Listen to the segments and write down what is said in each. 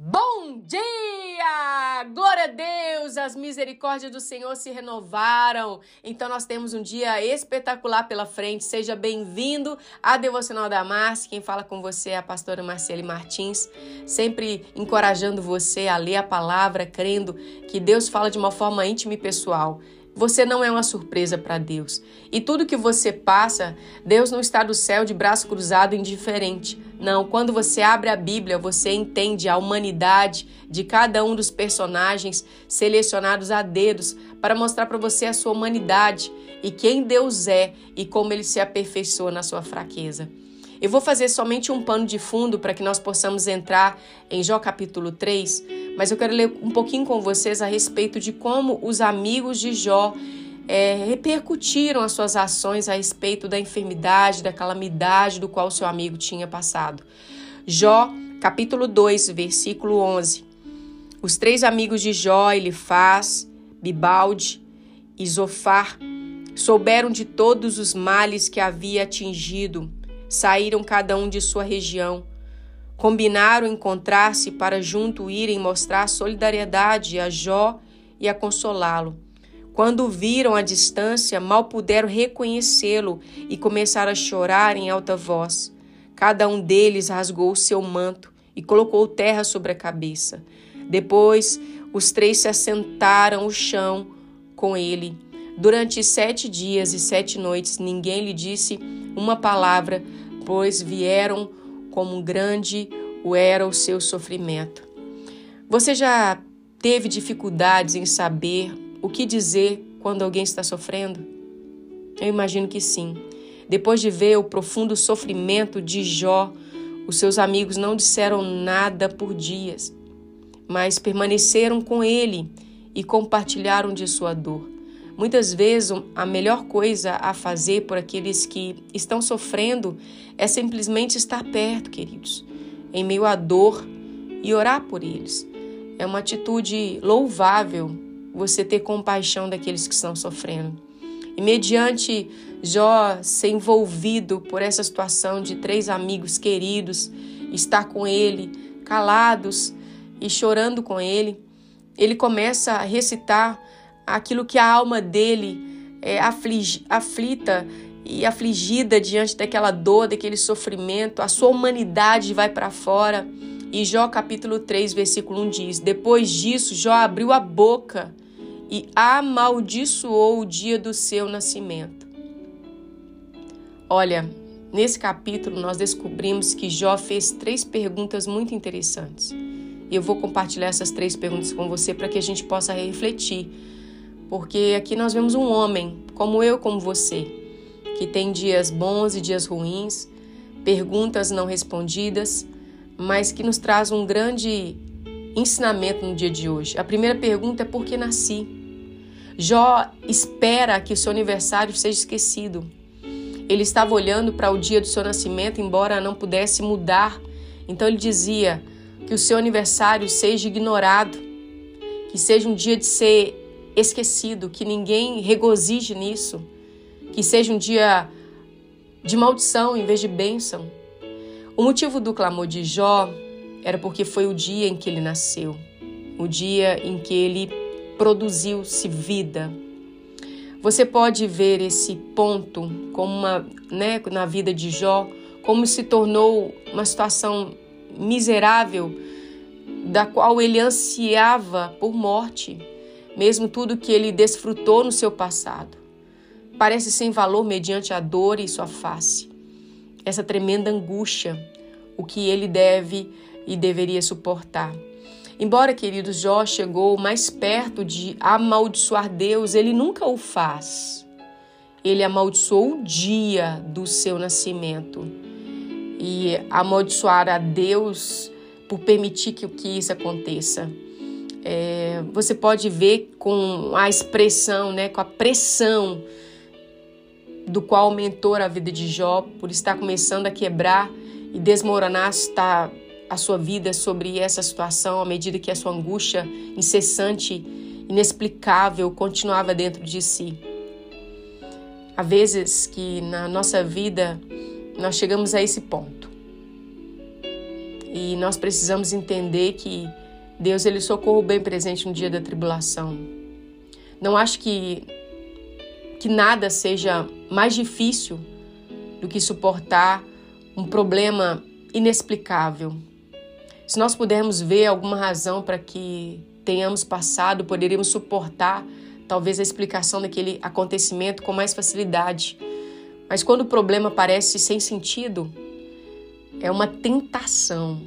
Bom dia! Glória a Deus! As misericórdias do Senhor se renovaram. Então nós temos um dia espetacular pela frente. Seja bem-vindo à Devocional da Márcia. Quem fala com você é a pastora Marcele Martins, sempre encorajando você a ler a palavra, crendo que Deus fala de uma forma íntima e pessoal. Você não é uma surpresa para Deus. E tudo que você passa, Deus não está do céu de braço cruzado indiferente. Não, quando você abre a Bíblia, você entende a humanidade de cada um dos personagens selecionados a dedos para mostrar para você a sua humanidade e quem Deus é e como ele se aperfeiçoa na sua fraqueza. Eu vou fazer somente um pano de fundo para que nós possamos entrar em Jó capítulo 3, mas eu quero ler um pouquinho com vocês a respeito de como os amigos de Jó é, repercutiram as suas ações a respeito da enfermidade, da calamidade do qual seu amigo tinha passado. Jó, capítulo 2, versículo 11. Os três amigos de Jó, Elifaz, Bibalde e Zofar, souberam de todos os males que havia atingido, saíram cada um de sua região Combinaram encontrar-se para junto irem mostrar solidariedade a Jó e a consolá-lo. Quando viram a distância, mal puderam reconhecê-lo e começaram a chorar em alta voz. Cada um deles rasgou o seu manto e colocou terra sobre a cabeça. Depois, os três se assentaram o chão com ele. Durante sete dias e sete noites, ninguém lhe disse uma palavra, pois vieram como grande o era o seu sofrimento. Você já teve dificuldades em saber o que dizer quando alguém está sofrendo? Eu imagino que sim. Depois de ver o profundo sofrimento de Jó, os seus amigos não disseram nada por dias, mas permaneceram com ele e compartilharam de sua dor. Muitas vezes, a melhor coisa a fazer por aqueles que estão sofrendo é simplesmente estar perto, queridos, em meio à dor e orar por eles. É uma atitude louvável você ter compaixão daqueles que estão sofrendo. E mediante Jó ser envolvido por essa situação de três amigos queridos, estar com ele, calados e chorando com ele, ele começa a recitar aquilo que a alma dele é aflita e afligida diante daquela dor, daquele sofrimento, a sua humanidade vai para fora. E Jó capítulo 3, versículo 1 diz: Depois disso, Jó abriu a boca e amaldiçoou o dia do seu nascimento. Olha, nesse capítulo nós descobrimos que Jó fez três perguntas muito interessantes. E eu vou compartilhar essas três perguntas com você para que a gente possa refletir porque aqui nós vemos um homem, como eu, como você, que tem dias bons e dias ruins, perguntas não respondidas, mas que nos traz um grande ensinamento no dia de hoje. A primeira pergunta é por que nasci? Jó espera que o seu aniversário seja esquecido. Ele estava olhando para o dia do seu nascimento, embora não pudesse mudar. Então ele dizia que o seu aniversário seja ignorado, que seja um dia de ser esquecido, que ninguém regozije nisso, que seja um dia de maldição em vez de bênção. O motivo do clamor de Jó era porque foi o dia em que ele nasceu, o dia em que ele produziu-se vida. Você pode ver esse ponto como uma, né, na vida de Jó, como se tornou uma situação miserável da qual ele ansiava por morte mesmo tudo que ele desfrutou no seu passado. Parece sem valor mediante a dor e sua face. Essa tremenda angústia, o que ele deve e deveria suportar. Embora, queridos, Jó chegou mais perto de amaldiçoar Deus, ele nunca o faz. Ele amaldiçoou o dia do seu nascimento. E amaldiçoar a Deus por permitir que, que isso aconteça é, você pode ver com a expressão, né, com a pressão do qual aumentou a vida de Jó por estar começando a quebrar e desmoronar está a sua vida sobre essa situação à medida que a sua angústia incessante, inexplicável continuava dentro de si. Há vezes que na nossa vida nós chegamos a esse ponto E nós precisamos entender que Deus ele socorro bem presente no dia da tribulação. Não acho que que nada seja mais difícil do que suportar um problema inexplicável. Se nós pudermos ver alguma razão para que tenhamos passado, poderíamos suportar talvez a explicação daquele acontecimento com mais facilidade. Mas quando o problema parece sem sentido, é uma tentação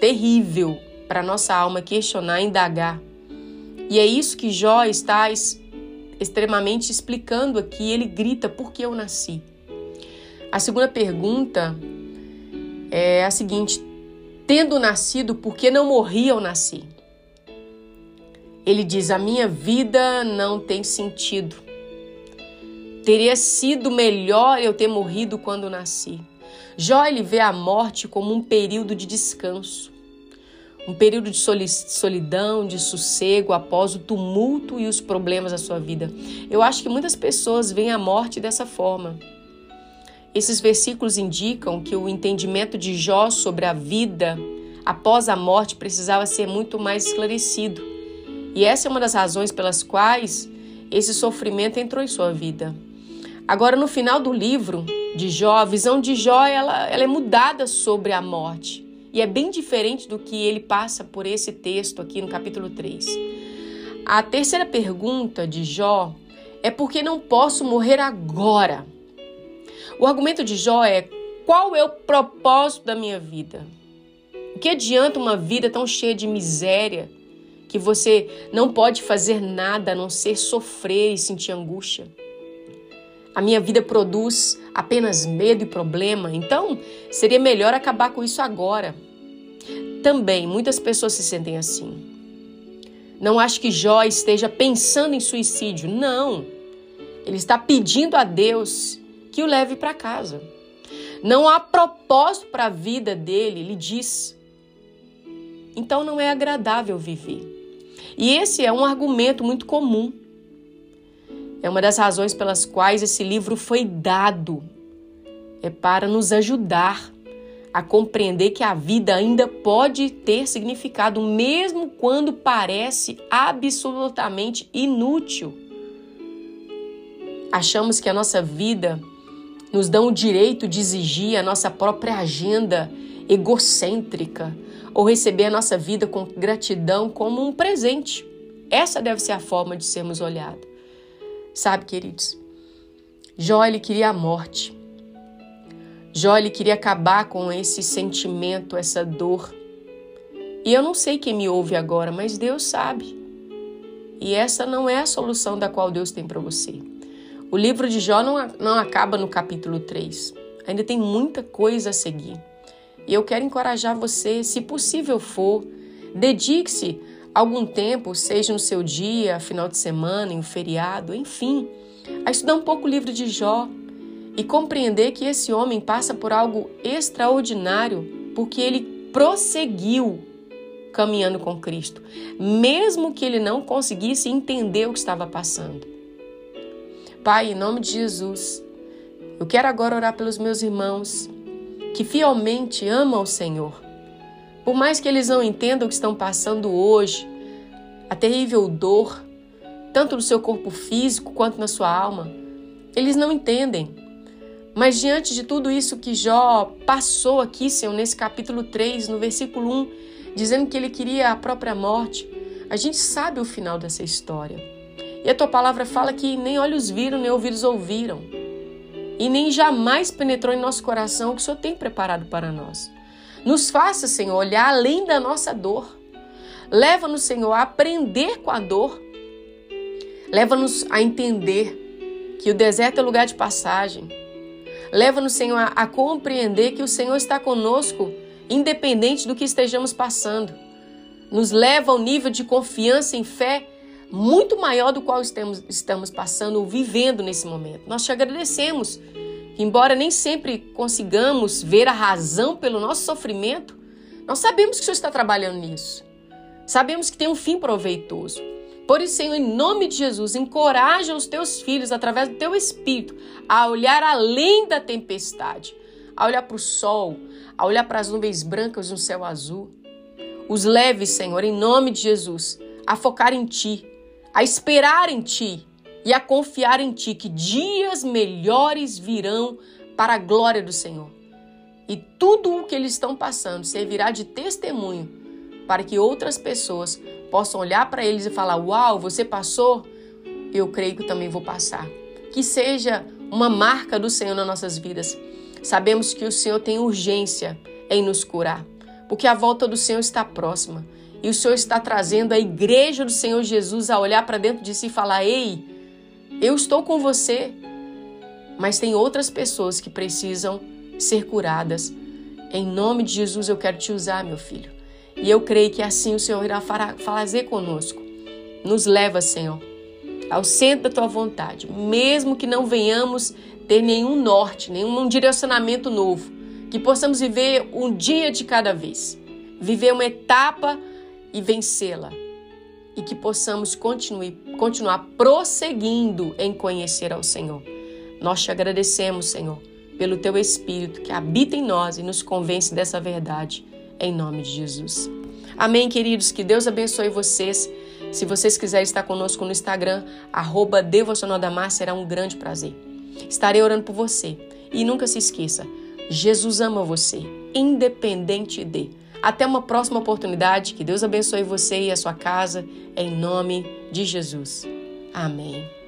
terrível para nossa alma questionar, indagar. E é isso que Jó está extremamente explicando aqui. Ele grita: Por que eu nasci? A segunda pergunta é a seguinte: Tendo nascido, por que não morri ao nascer? Ele diz: A minha vida não tem sentido. Teria sido melhor eu ter morrido quando nasci. Jó ele vê a morte como um período de descanso, um período de solidão, de sossego após o tumulto e os problemas da sua vida. Eu acho que muitas pessoas veem a morte dessa forma. Esses versículos indicam que o entendimento de Jó sobre a vida após a morte precisava ser muito mais esclarecido. E essa é uma das razões pelas quais esse sofrimento entrou em sua vida. Agora, no final do livro de Jó, a visão de Jó ela, ela é mudada sobre a morte. E é bem diferente do que ele passa por esse texto aqui no capítulo 3. A terceira pergunta de Jó é por que não posso morrer agora? O argumento de Jó é qual é o propósito da minha vida? O que adianta uma vida tão cheia de miséria? que você não pode fazer nada a não ser sofrer e sentir angústia. A minha vida produz apenas medo e problema, então seria melhor acabar com isso agora. Também muitas pessoas se sentem assim. Não acho que Jó esteja pensando em suicídio, não. Ele está pedindo a Deus que o leve para casa. Não há propósito para a vida dele, ele diz. Então não é agradável viver. E esse é um argumento muito comum. É uma das razões pelas quais esse livro foi dado. É para nos ajudar a compreender que a vida ainda pode ter significado, mesmo quando parece absolutamente inútil. Achamos que a nossa vida nos dá o direito de exigir a nossa própria agenda egocêntrica, ou receber a nossa vida com gratidão como um presente. Essa deve ser a forma de sermos olhados. Sabe, queridos? Jó ele queria a morte. Jó ele queria acabar com esse sentimento, essa dor. E eu não sei quem me ouve agora, mas Deus sabe. E essa não é a solução da qual Deus tem para você. O livro de Jó não, não acaba no capítulo 3. Ainda tem muita coisa a seguir. E eu quero encorajar você, se possível for, dedique-se algum tempo, seja no seu dia, final de semana, em um feriado, enfim, a estudar um pouco o livro de Jó e compreender que esse homem passa por algo extraordinário porque ele prosseguiu caminhando com Cristo, mesmo que ele não conseguisse entender o que estava passando. Pai, em nome de Jesus, eu quero agora orar pelos meus irmãos que fielmente amam o Senhor. Por mais que eles não entendam o que estão passando hoje, a terrível dor, tanto no seu corpo físico quanto na sua alma, eles não entendem. Mas diante de tudo isso que Jó passou aqui, Senhor, nesse capítulo 3, no versículo 1, dizendo que ele queria a própria morte, a gente sabe o final dessa história. E a tua palavra fala que nem olhos viram, nem ouvidos ouviram e nem jamais penetrou em nosso coração o que o Senhor tem preparado para nós. Nos faça, Senhor, olhar além da nossa dor. Leva-nos, Senhor, a aprender com a dor. Leva-nos a entender que o deserto é lugar de passagem. Leva-nos, Senhor, a, compreender que o Senhor está conosco, independente do que estejamos passando. Nos leva ao nível de confiança em fé muito maior do qual estamos, estamos passando ou vivendo nesse momento. Nós te agradecemos que, embora nem sempre consigamos ver a razão pelo nosso sofrimento, nós sabemos que o Senhor está trabalhando nisso. Sabemos que tem um fim proveitoso. Por isso, Senhor, em nome de Jesus, encoraja os teus filhos, através do teu espírito, a olhar além da tempestade, a olhar para o sol, a olhar para as nuvens brancas no céu azul. Os leve, Senhor, em nome de Jesus, a focar em Ti, a esperar em Ti e a confiar em Ti que dias melhores virão para a glória do Senhor. E tudo o que eles estão passando servirá de testemunho para que outras pessoas possam olhar para eles e falar: Uau, você passou? Eu creio que também vou passar. Que seja uma marca do Senhor nas nossas vidas. Sabemos que o Senhor tem urgência em nos curar, porque a volta do Senhor está próxima. E o Senhor está trazendo a igreja do Senhor Jesus a olhar para dentro de si e falar: Ei, eu estou com você. Mas tem outras pessoas que precisam ser curadas. Em nome de Jesus eu quero te usar, meu filho. E eu creio que assim o Senhor irá fazer conosco. Nos leva, Senhor, ao centro da tua vontade, mesmo que não venhamos ter nenhum norte, nenhum direcionamento novo, que possamos viver um dia de cada vez, viver uma etapa e vencê-la, e que possamos continuar, continuar prosseguindo em conhecer ao Senhor. Nós te agradecemos, Senhor, pelo teu Espírito que habita em nós e nos convence dessa verdade, em nome de Jesus. Amém, queridos. Que Deus abençoe vocês. Se vocês quiserem estar conosco no Instagram, arroba será um grande prazer. Estarei orando por você. E nunca se esqueça, Jesus ama você, independente de. Até uma próxima oportunidade. Que Deus abençoe você e a sua casa, em nome de Jesus. Amém.